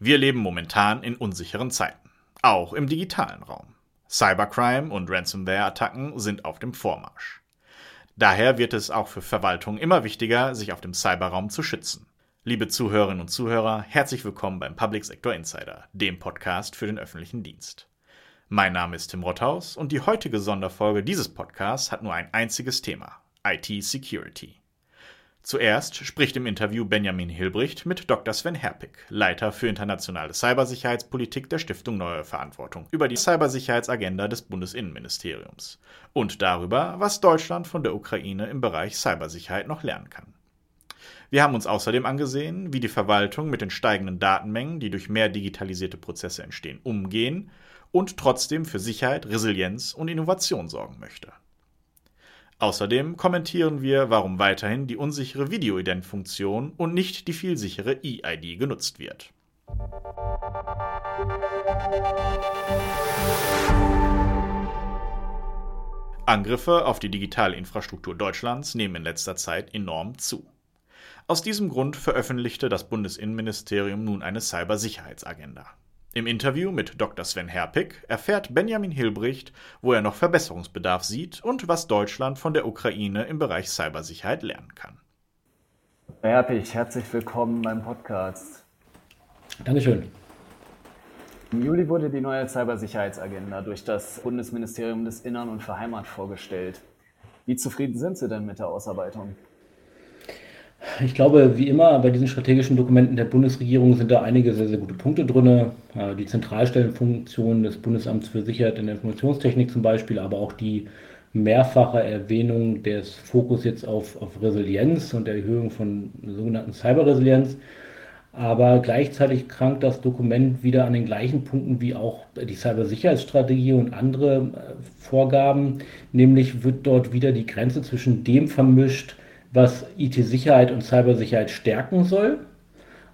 Wir leben momentan in unsicheren Zeiten, auch im digitalen Raum. Cybercrime und Ransomware-Attacken sind auf dem Vormarsch. Daher wird es auch für Verwaltungen immer wichtiger, sich auf dem Cyberraum zu schützen. Liebe Zuhörerinnen und Zuhörer, herzlich willkommen beim Public Sector Insider, dem Podcast für den öffentlichen Dienst. Mein Name ist Tim Rothaus und die heutige Sonderfolge dieses Podcasts hat nur ein einziges Thema: IT Security. Zuerst spricht im Interview Benjamin Hilbricht mit Dr. Sven Herpig, Leiter für internationale Cybersicherheitspolitik der Stiftung Neue Verantwortung, über die Cybersicherheitsagenda des Bundesinnenministeriums und darüber, was Deutschland von der Ukraine im Bereich Cybersicherheit noch lernen kann. Wir haben uns außerdem angesehen, wie die Verwaltung mit den steigenden Datenmengen, die durch mehr digitalisierte Prozesse entstehen, umgehen und trotzdem für Sicherheit, Resilienz und Innovation sorgen möchte. Außerdem kommentieren wir, warum weiterhin die unsichere Videoident-Funktion und nicht die vielsichere E-ID genutzt wird. Angriffe auf die digitale Infrastruktur Deutschlands nehmen in letzter Zeit enorm zu. Aus diesem Grund veröffentlichte das Bundesinnenministerium nun eine Cybersicherheitsagenda. Im Interview mit Dr. Sven Herpig erfährt Benjamin Hilbricht, wo er noch Verbesserungsbedarf sieht und was Deutschland von der Ukraine im Bereich Cybersicherheit lernen kann. Herr Herpig, herzlich willkommen beim Podcast. Dankeschön. Im Juli wurde die neue Cybersicherheitsagenda durch das Bundesministerium des Innern und für Heimat vorgestellt. Wie zufrieden sind Sie denn mit der Ausarbeitung? Ich glaube, wie immer bei diesen strategischen Dokumenten der Bundesregierung sind da einige sehr, sehr gute Punkte drin. Die Zentralstellenfunktion des Bundesamts für Sicherheit in der Informationstechnik zum Beispiel, aber auch die mehrfache Erwähnung des Fokus jetzt auf, auf Resilienz und der Erhöhung von sogenannten Cyberresilienz. Aber gleichzeitig krankt das Dokument wieder an den gleichen Punkten wie auch die Cybersicherheitsstrategie und andere äh, Vorgaben. Nämlich wird dort wieder die Grenze zwischen dem vermischt, was IT-Sicherheit und Cybersicherheit stärken soll,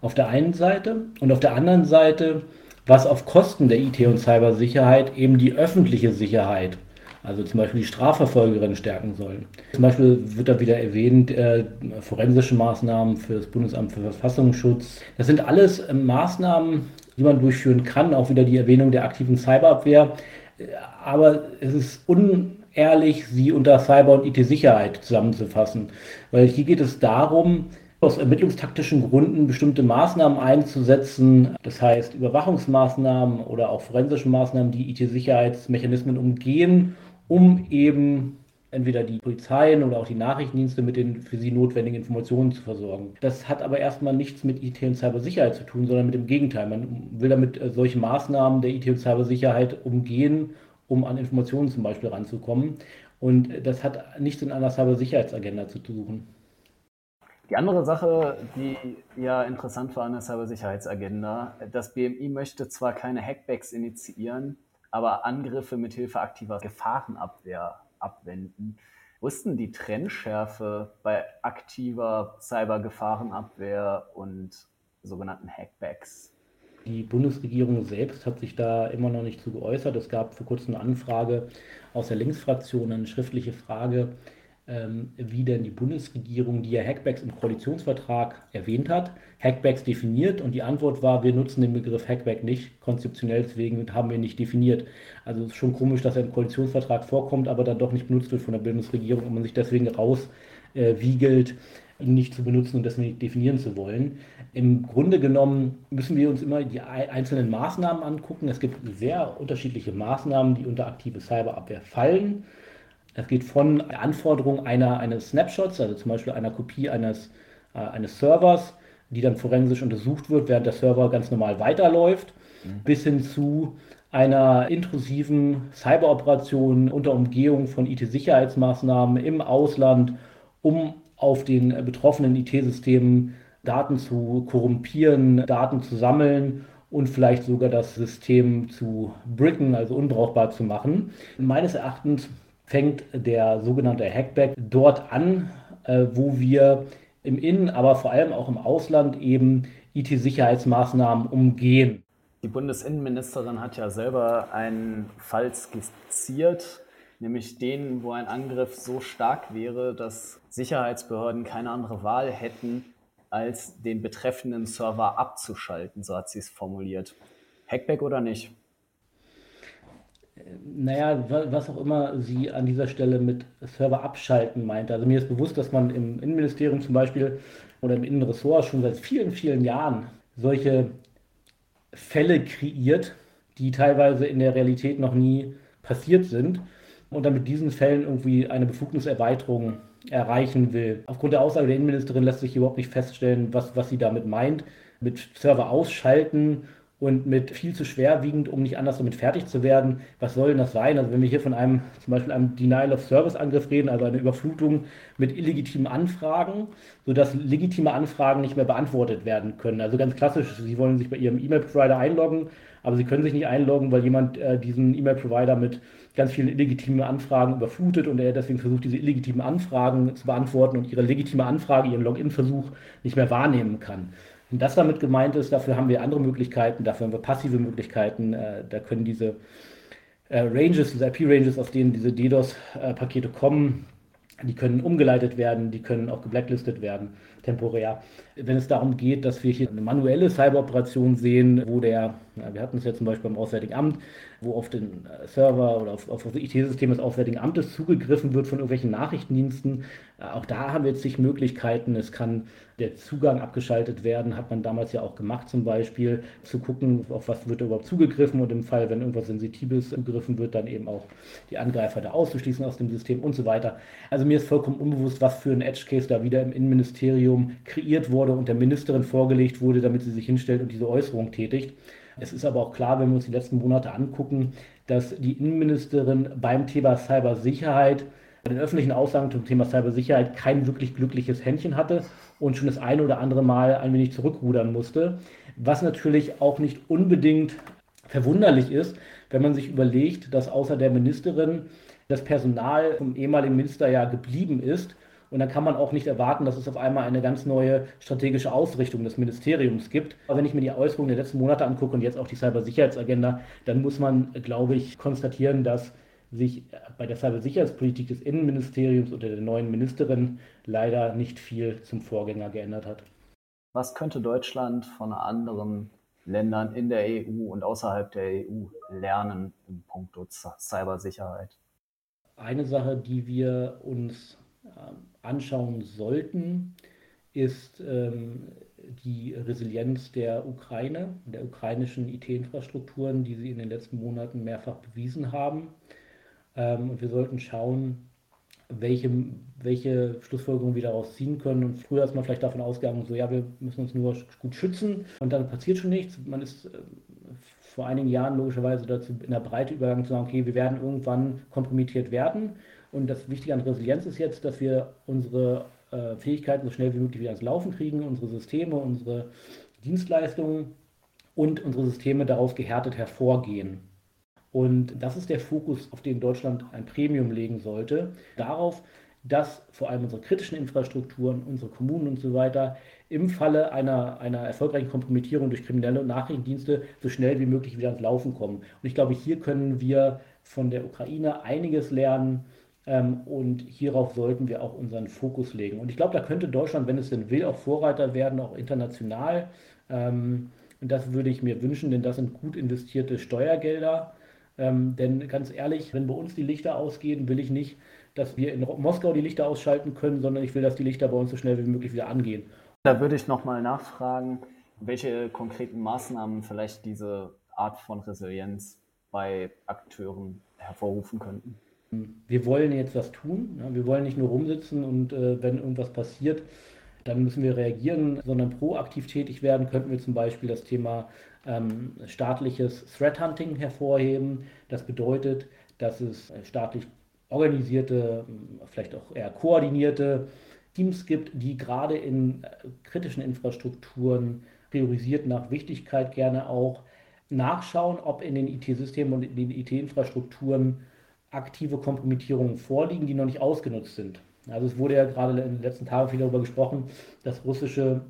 auf der einen Seite, und auf der anderen Seite, was auf Kosten der IT- und Cybersicherheit eben die öffentliche Sicherheit, also zum Beispiel die Strafverfolgerinnen stärken soll. Zum Beispiel wird da wieder erwähnt, äh, forensische Maßnahmen für das Bundesamt für Verfassungsschutz. Das sind alles äh, Maßnahmen, die man durchführen kann, auch wieder die Erwähnung der aktiven Cyberabwehr. Äh, aber es ist un ehrlich, sie unter Cyber- und IT-Sicherheit zusammenzufassen. Weil hier geht es darum, aus ermittlungstaktischen Gründen bestimmte Maßnahmen einzusetzen, das heißt Überwachungsmaßnahmen oder auch forensische Maßnahmen, die IT-Sicherheitsmechanismen umgehen, um eben entweder die Polizeien oder auch die Nachrichtendienste mit den für sie notwendigen Informationen zu versorgen. Das hat aber erstmal nichts mit IT- und Cybersicherheit zu tun, sondern mit dem Gegenteil. Man will damit solche Maßnahmen der IT- und Cybersicherheit umgehen um an Informationen zum Beispiel ranzukommen. Und das hat nichts in einer Cybersicherheitsagenda zu suchen. Die andere Sache, die ja interessant war an der Cybersicherheitsagenda, das BMI möchte zwar keine Hackbacks initiieren, aber Angriffe mit Hilfe aktiver Gefahrenabwehr abwenden. Wo ist denn die Trennschärfe bei aktiver Cybergefahrenabwehr und sogenannten Hackbacks? Die Bundesregierung selbst hat sich da immer noch nicht zu geäußert. Es gab vor kurzem eine Anfrage aus der Linksfraktion, eine schriftliche Frage, ähm, wie denn die Bundesregierung, die ja Hackbacks im Koalitionsvertrag erwähnt hat, Hackbacks definiert und die Antwort war, wir nutzen den Begriff Hackback nicht, konzeptionell deswegen haben wir nicht definiert. Also es ist schon komisch, dass er im Koalitionsvertrag vorkommt, aber dann doch nicht benutzt wird von der Bundesregierung und man sich deswegen rauswiegelt, äh, ihn nicht zu benutzen und deswegen nicht definieren zu wollen. Im Grunde genommen müssen wir uns immer die einzelnen Maßnahmen angucken. Es gibt sehr unterschiedliche Maßnahmen, die unter aktive Cyberabwehr fallen. Es geht von der Anforderung einer, eines Snapshots, also zum Beispiel einer Kopie eines, äh, eines Servers, die dann forensisch untersucht wird, während der Server ganz normal weiterläuft, mhm. bis hin zu einer intrusiven Cyberoperation unter Umgehung von IT-Sicherheitsmaßnahmen im Ausland, um auf den betroffenen IT-Systemen Daten zu korrumpieren, Daten zu sammeln und vielleicht sogar das System zu bricken, also unbrauchbar zu machen. Meines Erachtens fängt der sogenannte Hackback dort an, äh, wo wir im Innen, aber vor allem auch im Ausland eben IT-Sicherheitsmaßnahmen umgehen. Die Bundesinnenministerin hat ja selber einen Fall skizziert, nämlich den, wo ein Angriff so stark wäre, dass Sicherheitsbehörden keine andere Wahl hätten, als den betreffenden Server abzuschalten, so hat sie es formuliert. Hackback oder nicht? Naja, was auch immer sie an dieser Stelle mit Server abschalten meint. Also mir ist bewusst, dass man im Innenministerium zum Beispiel oder im Innenressort schon seit vielen, vielen Jahren solche Fälle kreiert, die teilweise in der Realität noch nie passiert sind und dann mit diesen Fällen irgendwie eine Befugniserweiterung erreichen will. Aufgrund der Aussage der Innenministerin lässt sich überhaupt nicht feststellen, was, was sie damit meint. Mit Server ausschalten und mit viel zu schwerwiegend, um nicht anders damit fertig zu werden. Was soll denn das sein? Also wenn wir hier von einem zum Beispiel einem Denial-of-Service-Angriff reden, also eine Überflutung mit illegitimen Anfragen, sodass legitime Anfragen nicht mehr beantwortet werden können. Also ganz klassisch, Sie wollen sich bei Ihrem E-Mail-Provider einloggen, aber Sie können sich nicht einloggen, weil jemand äh, diesen E-Mail-Provider mit ganz vielen illegitimen Anfragen überflutet und er deswegen versucht, diese illegitimen Anfragen zu beantworten und Ihre legitime Anfrage, Ihren Login-Versuch nicht mehr wahrnehmen kann. Wenn das damit gemeint ist, dafür haben wir andere Möglichkeiten, dafür haben wir passive Möglichkeiten, äh, da können diese äh, Ranges, diese IP-Ranges, aus denen diese DDoS-Pakete kommen, die können umgeleitet werden, die können auch geblacklistet werden, temporär. Wenn es darum geht, dass wir hier eine manuelle Cyberoperation sehen, wo der, wir hatten es ja zum Beispiel beim Auswärtigen Amt, wo auf den äh, Server oder auf, auf das IT-System des Auswärtigen Amtes zugegriffen wird von irgendwelchen Nachrichtendiensten, äh, auch da haben wir jetzt sich Möglichkeiten. Es kann der Zugang abgeschaltet werden, hat man damals ja auch gemacht zum Beispiel, zu gucken, auf was wird überhaupt zugegriffen und im Fall, wenn irgendwas Sensitives zugegriffen wird, dann eben auch die Angreifer da auszuschließen aus dem System und so weiter. Also mir ist vollkommen unbewusst, was für ein Edge-Case da wieder im Innenministerium kreiert wurde und der Ministerin vorgelegt wurde, damit sie sich hinstellt und diese Äußerung tätigt. Es ist aber auch klar, wenn wir uns die letzten Monate angucken, dass die Innenministerin beim Thema Cybersicherheit bei den öffentlichen Aussagen zum Thema Cybersicherheit kein wirklich glückliches Händchen hatte und schon das eine oder andere Mal ein wenig zurückrudern musste. Was natürlich auch nicht unbedingt verwunderlich ist, wenn man sich überlegt, dass außer der Ministerin das Personal vom ehemaligen Minister ja geblieben ist. Und dann kann man auch nicht erwarten, dass es auf einmal eine ganz neue strategische Ausrichtung des Ministeriums gibt. Aber wenn ich mir die Äußerungen der letzten Monate angucke und jetzt auch die Cybersicherheitsagenda, dann muss man, glaube ich, konstatieren, dass sich bei der Cybersicherheitspolitik des Innenministeriums oder der neuen Ministerin leider nicht viel zum Vorgänger geändert hat. Was könnte Deutschland von anderen Ländern in der EU und außerhalb der EU lernen im Punkt Cybersicherheit? Eine Sache, die wir uns anschauen sollten, ist ähm, die Resilienz der Ukraine, der ukrainischen IT-Infrastrukturen, die sie in den letzten Monaten mehrfach bewiesen haben. Ähm, und wir sollten schauen, welche, welche Schlussfolgerungen wir daraus ziehen können. Und früher ist man vielleicht davon ausgegangen, so ja, wir müssen uns nur gut schützen und dann passiert schon nichts. Man ist äh, vor einigen Jahren logischerweise dazu in der Breite übergegangen zu sagen, okay, wir werden irgendwann kompromittiert werden. Und das Wichtige an Resilienz ist jetzt, dass wir unsere äh, Fähigkeiten so schnell wie möglich wieder ans Laufen kriegen, unsere Systeme, unsere Dienstleistungen und unsere Systeme daraus gehärtet hervorgehen. Und das ist der Fokus, auf den Deutschland ein Premium legen sollte. Darauf, dass vor allem unsere kritischen Infrastrukturen, unsere Kommunen und so weiter im Falle einer, einer erfolgreichen Kompromittierung durch kriminelle und Nachrichtendienste so schnell wie möglich wieder ans Laufen kommen. Und ich glaube, hier können wir von der Ukraine einiges lernen. Ähm, und hierauf sollten wir auch unseren Fokus legen. Und ich glaube, da könnte Deutschland, wenn es denn will, auch Vorreiter werden, auch international. Ähm, und das würde ich mir wünschen, denn das sind gut investierte Steuergelder. Ähm, denn ganz ehrlich, wenn bei uns die Lichter ausgehen, will ich nicht, dass wir in Moskau die Lichter ausschalten können, sondern ich will, dass die Lichter bei uns so schnell wie möglich wieder angehen. Da würde ich nochmal nachfragen, welche konkreten Maßnahmen vielleicht diese Art von Resilienz bei Akteuren hervorrufen könnten. Wir wollen jetzt was tun. Wir wollen nicht nur rumsitzen und äh, wenn irgendwas passiert, dann müssen wir reagieren, sondern proaktiv tätig werden. Könnten wir zum Beispiel das Thema ähm, staatliches Threat Hunting hervorheben. Das bedeutet, dass es staatlich organisierte, vielleicht auch eher koordinierte Teams gibt, die gerade in äh, kritischen Infrastrukturen priorisiert nach Wichtigkeit gerne auch nachschauen, ob in den IT-Systemen und in den IT-Infrastrukturen aktive Kompromittierungen vorliegen, die noch nicht ausgenutzt sind. Also es wurde ja gerade in den letzten Tagen viel darüber gesprochen, dass russische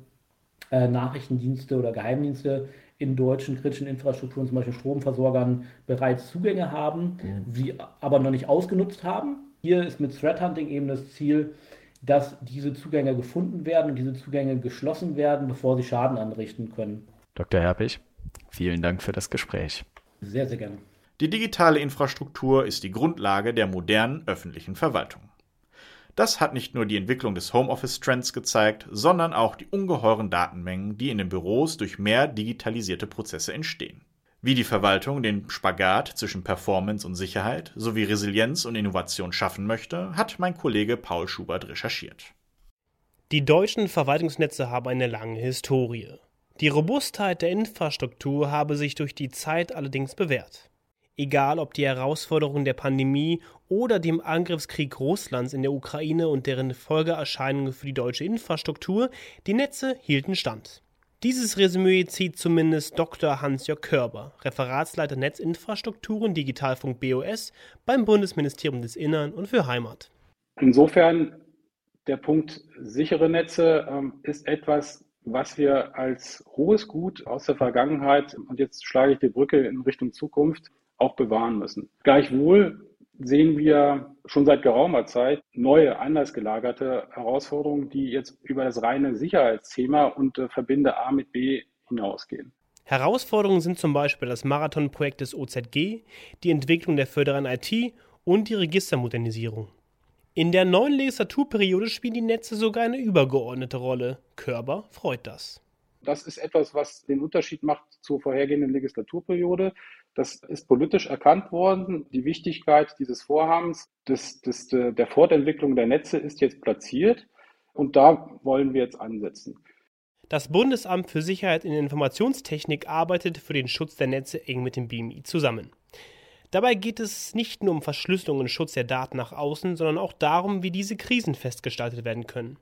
äh, Nachrichtendienste oder Geheimdienste in deutschen kritischen Infrastrukturen, zum Beispiel Stromversorgern, bereits Zugänge haben, mhm. sie aber noch nicht ausgenutzt haben. Hier ist mit Threat Hunting eben das Ziel, dass diese Zugänge gefunden werden und diese Zugänge geschlossen werden, bevor sie Schaden anrichten können. Dr. Herbig, vielen Dank für das Gespräch. Sehr, sehr gerne. Die digitale Infrastruktur ist die Grundlage der modernen öffentlichen Verwaltung. Das hat nicht nur die Entwicklung des Homeoffice-Trends gezeigt, sondern auch die ungeheuren Datenmengen, die in den Büros durch mehr digitalisierte Prozesse entstehen. Wie die Verwaltung den Spagat zwischen Performance und Sicherheit sowie Resilienz und Innovation schaffen möchte, hat mein Kollege Paul Schubert recherchiert. Die deutschen Verwaltungsnetze haben eine lange Historie. Die Robustheit der Infrastruktur habe sich durch die Zeit allerdings bewährt. Egal ob die Herausforderungen der Pandemie oder dem Angriffskrieg Russlands in der Ukraine und deren Folgeerscheinungen für die deutsche Infrastruktur, die Netze hielten stand. Dieses Resümee zieht zumindest Dr. Hans-Jörg Körber, Referatsleiter Netzinfrastrukturen Digitalfunk BOS beim Bundesministerium des Innern und für Heimat. Insofern der Punkt sichere Netze ähm, ist etwas, was wir als hohes Gut aus der Vergangenheit, und jetzt schlage ich die Brücke in Richtung Zukunft, auch bewahren müssen. Gleichwohl sehen wir schon seit geraumer Zeit neue, anders gelagerte Herausforderungen, die jetzt über das reine Sicherheitsthema und äh, Verbinde A mit B hinausgehen. Herausforderungen sind zum Beispiel das Marathonprojekt des OZG, die Entwicklung der föderalen IT und die Registermodernisierung. In der neuen Legislaturperiode spielen die Netze sogar eine übergeordnete Rolle. Körber freut das. Das ist etwas, was den Unterschied macht zur vorhergehenden Legislaturperiode. Das ist politisch erkannt worden. Die Wichtigkeit dieses Vorhabens, des, des, der Fortentwicklung der Netze ist jetzt platziert. Und da wollen wir jetzt ansetzen. Das Bundesamt für Sicherheit in Informationstechnik arbeitet für den Schutz der Netze eng mit dem BMI zusammen. Dabei geht es nicht nur um Verschlüsselung und Schutz der Daten nach außen, sondern auch darum, wie diese Krisen festgestaltet werden können.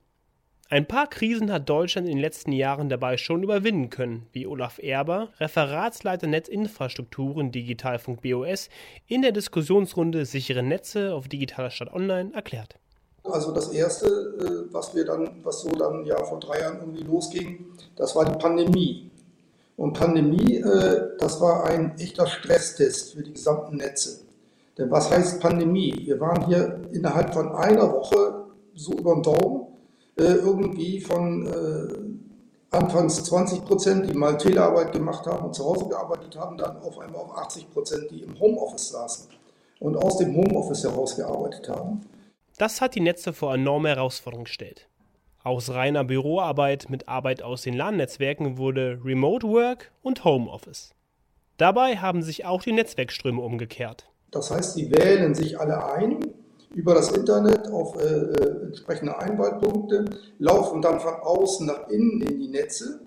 Ein paar Krisen hat Deutschland in den letzten Jahren dabei schon überwinden können, wie Olaf Erber, Referatsleiter Netzinfrastrukturen Digitalfunk BOS, in der Diskussionsrunde Sichere Netze auf Digitaler Stadt Online erklärt. Also das erste, äh, was wir dann, was so dann ja vor drei Jahren irgendwie losging, das war die Pandemie. Und Pandemie, äh, das war ein echter Stresstest für die gesamten Netze. Denn was heißt Pandemie? Wir waren hier innerhalb von einer Woche so über den Daumen irgendwie von äh, anfangs 20 Prozent, die mal Telearbeit gemacht haben und zu Hause gearbeitet haben, dann auf einmal auf 80 Prozent, die im Homeoffice saßen und aus dem Homeoffice heraus gearbeitet haben. Das hat die Netze vor enorme Herausforderungen gestellt. Aus reiner Büroarbeit mit Arbeit aus den LAN-Netzwerken wurde Remote Work und Homeoffice. Dabei haben sich auch die Netzwerkströme umgekehrt. Das heißt, sie wählen sich alle ein über das Internet auf äh, äh, entsprechende Einwahlpunkte, laufen dann von außen nach innen in die Netze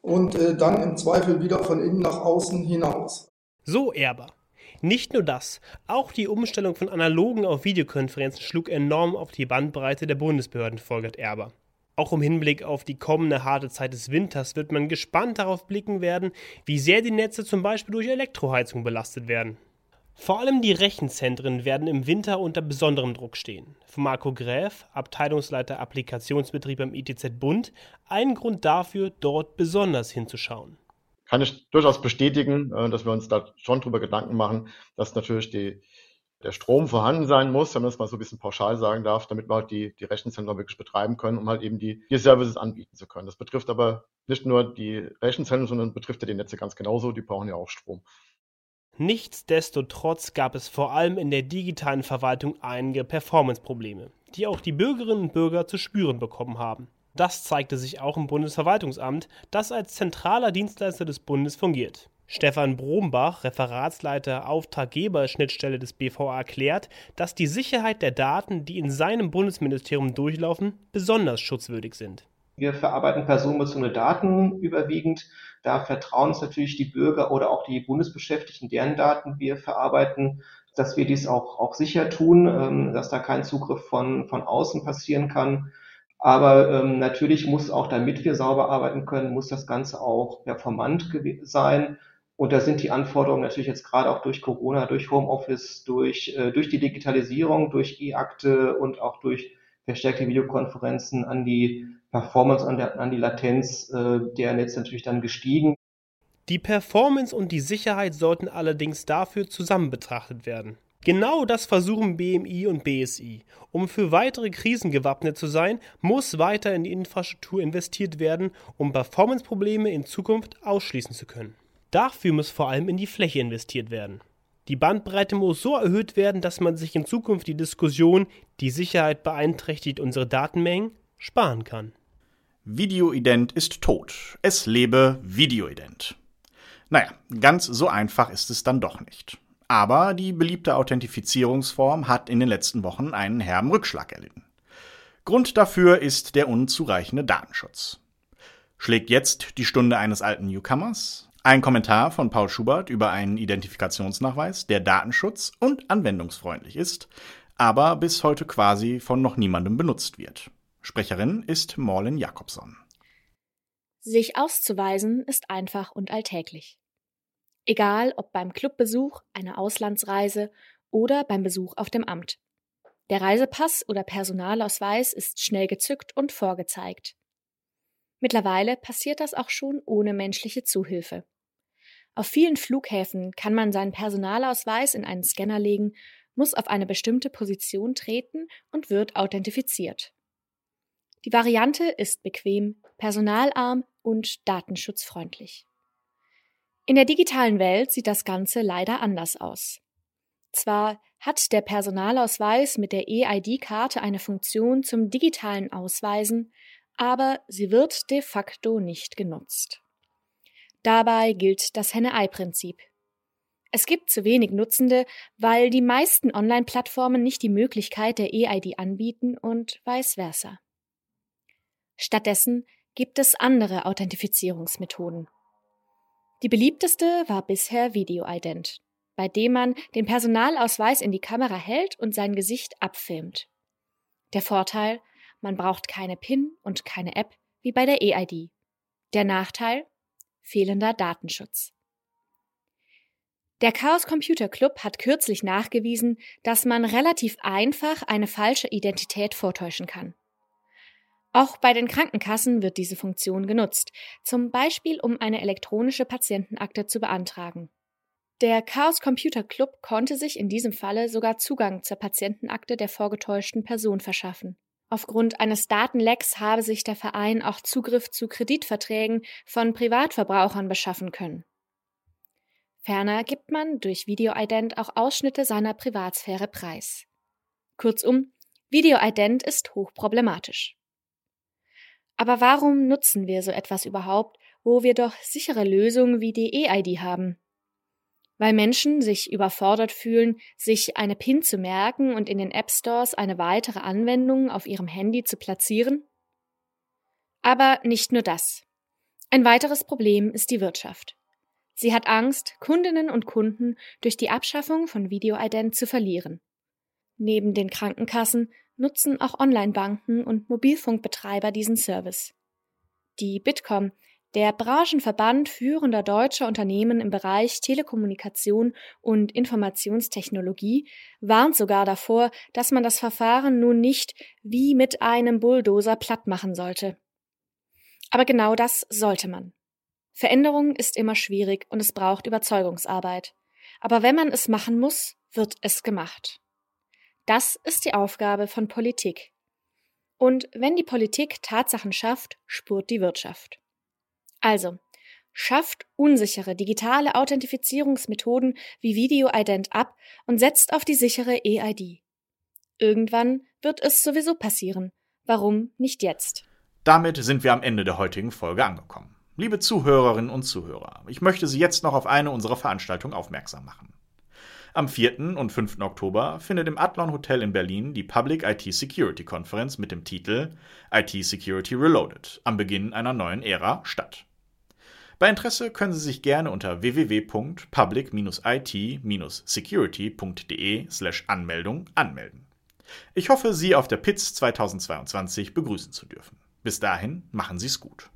und äh, dann im Zweifel wieder von innen nach außen hinaus. So Erber. Nicht nur das, auch die Umstellung von analogen auf Videokonferenzen schlug enorm auf die Bandbreite der Bundesbehörden, folgert Erber. Auch im Hinblick auf die kommende harte Zeit des Winters wird man gespannt darauf blicken werden, wie sehr die Netze zum Beispiel durch Elektroheizung belastet werden. Vor allem die Rechenzentren werden im Winter unter besonderem Druck stehen. Für Marco Gräf, Abteilungsleiter Applikationsbetrieb beim ITZ Bund, ein Grund dafür, dort besonders hinzuschauen. Kann ich durchaus bestätigen, äh, dass wir uns da schon drüber Gedanken machen, dass natürlich die, der Strom vorhanden sein muss, wenn man das mal so ein bisschen pauschal sagen darf, damit wir halt die, die Rechenzentren wirklich betreiben können, um halt eben die, die Services anbieten zu können. Das betrifft aber nicht nur die Rechenzentren, sondern betrifft ja die Netze ganz genauso, die brauchen ja auch Strom. Nichtsdestotrotz gab es vor allem in der digitalen Verwaltung einige Performance-Probleme, die auch die Bürgerinnen und Bürger zu spüren bekommen haben. Das zeigte sich auch im Bundesverwaltungsamt, das als zentraler Dienstleister des Bundes fungiert. Stefan Brombach, Referatsleiter Auftraggeberschnittstelle des BVA, erklärt, dass die Sicherheit der Daten, die in seinem Bundesministerium durchlaufen, besonders schutzwürdig sind. Wir verarbeiten personenbezogene Daten überwiegend. Da vertrauen uns natürlich die Bürger oder auch die Bundesbeschäftigten, deren Daten wir verarbeiten, dass wir dies auch, auch sicher tun, ähm, dass da kein Zugriff von, von außen passieren kann. Aber ähm, natürlich muss auch, damit wir sauber arbeiten können, muss das Ganze auch performant sein. Und da sind die Anforderungen natürlich jetzt gerade auch durch Corona, durch Homeoffice, durch, äh, durch die Digitalisierung, durch E-Akte und auch durch verstärkte Videokonferenzen an die Performance, an, der, an die Latenz äh, der Netze natürlich dann gestiegen. Die Performance und die Sicherheit sollten allerdings dafür zusammen betrachtet werden. Genau das versuchen BMI und BSI. Um für weitere Krisen gewappnet zu sein, muss weiter in die Infrastruktur investiert werden, um Performance-Probleme in Zukunft ausschließen zu können. Dafür muss vor allem in die Fläche investiert werden. Die Bandbreite muss so erhöht werden, dass man sich in Zukunft die Diskussion, die Sicherheit beeinträchtigt unsere Datenmengen, sparen kann. Videoident ist tot. Es lebe Videoident. Naja, ganz so einfach ist es dann doch nicht. Aber die beliebte Authentifizierungsform hat in den letzten Wochen einen herben Rückschlag erlitten. Grund dafür ist der unzureichende Datenschutz. Schlägt jetzt die Stunde eines alten Newcomers? Ein Kommentar von Paul Schubert über einen Identifikationsnachweis, der Datenschutz und anwendungsfreundlich ist, aber bis heute quasi von noch niemandem benutzt wird. Sprecherin ist Morlin Jakobson. Sich auszuweisen ist einfach und alltäglich. Egal ob beim Clubbesuch, einer Auslandsreise oder beim Besuch auf dem Amt. Der Reisepass oder Personalausweis ist schnell gezückt und vorgezeigt. Mittlerweile passiert das auch schon ohne menschliche Zuhilfe. Auf vielen Flughäfen kann man seinen Personalausweis in einen Scanner legen, muss auf eine bestimmte Position treten und wird authentifiziert. Die Variante ist bequem, personalarm und datenschutzfreundlich. In der digitalen Welt sieht das Ganze leider anders aus. Zwar hat der Personalausweis mit der EID-Karte eine Funktion zum digitalen Ausweisen, aber sie wird de facto nicht genutzt. Dabei gilt das Henne-Ei-Prinzip. Es gibt zu wenig Nutzende, weil die meisten Online-Plattformen nicht die Möglichkeit der EID anbieten und vice versa. Stattdessen gibt es andere Authentifizierungsmethoden. Die beliebteste war bisher Videoident, bei dem man den Personalausweis in die Kamera hält und sein Gesicht abfilmt. Der Vorteil, man braucht keine PIN und keine App wie bei der EID. Der Nachteil, fehlender Datenschutz. Der Chaos Computer Club hat kürzlich nachgewiesen, dass man relativ einfach eine falsche Identität vortäuschen kann. Auch bei den Krankenkassen wird diese Funktion genutzt, zum Beispiel um eine elektronische Patientenakte zu beantragen. Der Chaos Computer Club konnte sich in diesem Falle sogar Zugang zur Patientenakte der vorgetäuschten Person verschaffen. Aufgrund eines Datenlecks habe sich der Verein auch Zugriff zu Kreditverträgen von Privatverbrauchern beschaffen können. Ferner gibt man durch Videoident auch Ausschnitte seiner Privatsphäre preis. Kurzum, Videoident ist hochproblematisch. Aber warum nutzen wir so etwas überhaupt, wo wir doch sichere Lösungen wie die EID haben? Weil Menschen sich überfordert fühlen, sich eine PIN zu merken und in den App Stores eine weitere Anwendung auf ihrem Handy zu platzieren? Aber nicht nur das. Ein weiteres Problem ist die Wirtschaft. Sie hat Angst, Kundinnen und Kunden durch die Abschaffung von Videoident zu verlieren. Neben den Krankenkassen nutzen auch Online-Banken und Mobilfunkbetreiber diesen Service. Die Bitkom, der Branchenverband führender deutscher Unternehmen im Bereich Telekommunikation und Informationstechnologie, warnt sogar davor, dass man das Verfahren nun nicht wie mit einem Bulldozer platt machen sollte. Aber genau das sollte man. Veränderung ist immer schwierig und es braucht Überzeugungsarbeit. Aber wenn man es machen muss, wird es gemacht. Das ist die Aufgabe von Politik. Und wenn die Politik Tatsachen schafft, spurt die Wirtschaft. Also, schafft unsichere digitale Authentifizierungsmethoden wie Video-Ident ab und setzt auf die sichere EID. Irgendwann wird es sowieso passieren. Warum nicht jetzt? Damit sind wir am Ende der heutigen Folge angekommen. Liebe Zuhörerinnen und Zuhörer, ich möchte Sie jetzt noch auf eine unserer Veranstaltungen aufmerksam machen. Am 4. und 5. Oktober findet im Adlon Hotel in Berlin die Public IT Security Konferenz mit dem Titel IT Security Reloaded am Beginn einer neuen Ära statt. Bei Interesse können Sie sich gerne unter www.public-it-security.de/anmeldung anmelden. Ich hoffe, Sie auf der PITS 2022 begrüßen zu dürfen. Bis dahin, machen Sie es gut.